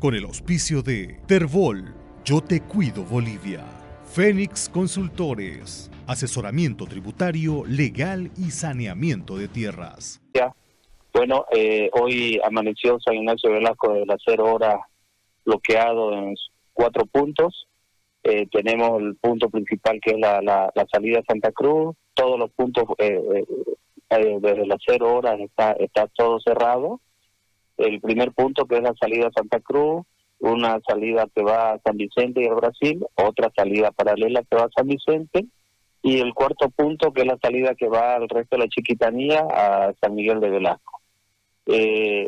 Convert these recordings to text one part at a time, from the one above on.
con el auspicio de Terbol, Yo Te Cuido Bolivia, Fénix Consultores, asesoramiento tributario, legal y saneamiento de tierras. Bueno, eh, hoy amaneció San Ignacio Velasco de las cero horas bloqueado en cuatro puntos. Eh, tenemos el punto principal que es la, la, salida a Santa Cruz. Todos los puntos eh, desde las cero horas está todo cerrado el primer punto que es la salida a Santa Cruz, una salida que va a San Vicente y a Brasil, otra salida paralela que va a San Vicente, y el cuarto punto que es la salida que va al resto de la chiquitanía a San Miguel de Velasco. Eh,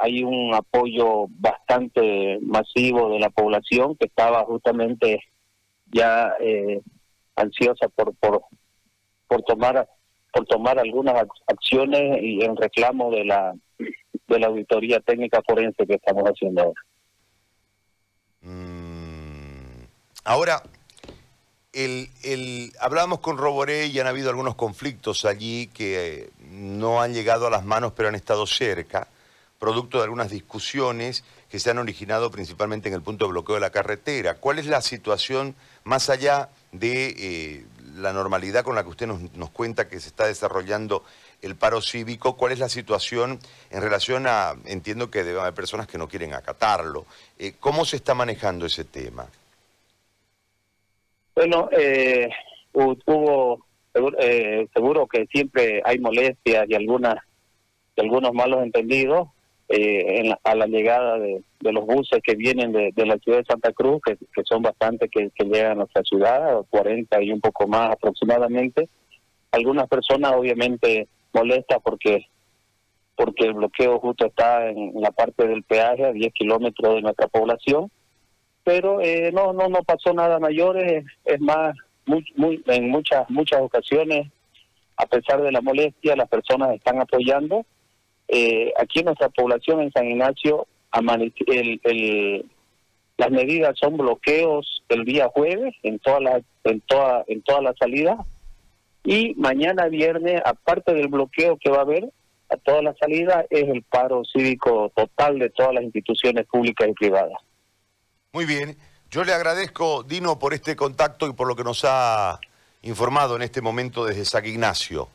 hay un apoyo bastante masivo de la población que estaba justamente ya eh, ansiosa por, por, por tomar por tomar algunas acciones y en reclamo de la de la auditoría técnica forense que estamos haciendo ahora. Mm, ahora, el, el, hablábamos con Roboré y han habido algunos conflictos allí que eh, no han llegado a las manos pero han estado cerca, producto de algunas discusiones que se han originado principalmente en el punto de bloqueo de la carretera. ¿Cuál es la situación más allá de eh, la normalidad con la que usted nos, nos cuenta que se está desarrollando el paro cívico, cuál es la situación en relación a, entiendo que debe haber personas que no quieren acatarlo, eh, ¿cómo se está manejando ese tema? Bueno, eh, hubo, eh, seguro, que siempre hay molestias y algunas algunos malos entendidos a la llegada de, los buses que vienen de, la ciudad de Santa Cruz, que, son bastantes que, llegan a nuestra ciudad, 40 y un poco más aproximadamente. Algunas personas obviamente molesta porque porque el bloqueo justo está en la parte del peaje a 10 kilómetros de nuestra población. Pero eh, no no no pasó nada mayor. Es, más muy, muy, en muchas muchas ocasiones a pesar de la molestia las personas están apoyando eh, aquí en nuestra población en San Ignacio el, el, las medidas son bloqueos el día jueves en todas las en toda en toda la salida y mañana viernes, aparte del bloqueo que va a haber a toda la salida, es el paro cívico total de todas las instituciones públicas y privadas. Muy bien. Yo le agradezco, Dino, por este contacto y por lo que nos ha informado en este momento desde San Ignacio.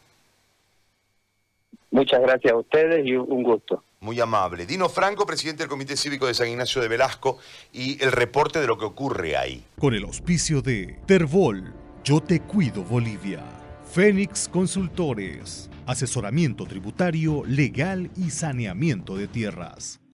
Muchas gracias a ustedes y un gusto. Muy amable. Dino Franco, presidente del Comité Cívico de San Ignacio de Velasco, y el reporte de lo que ocurre ahí. Con el auspicio de Terbol, Yo Te Cuido Bolivia. Fénix Consultores, asesoramiento tributario, legal y saneamiento de tierras.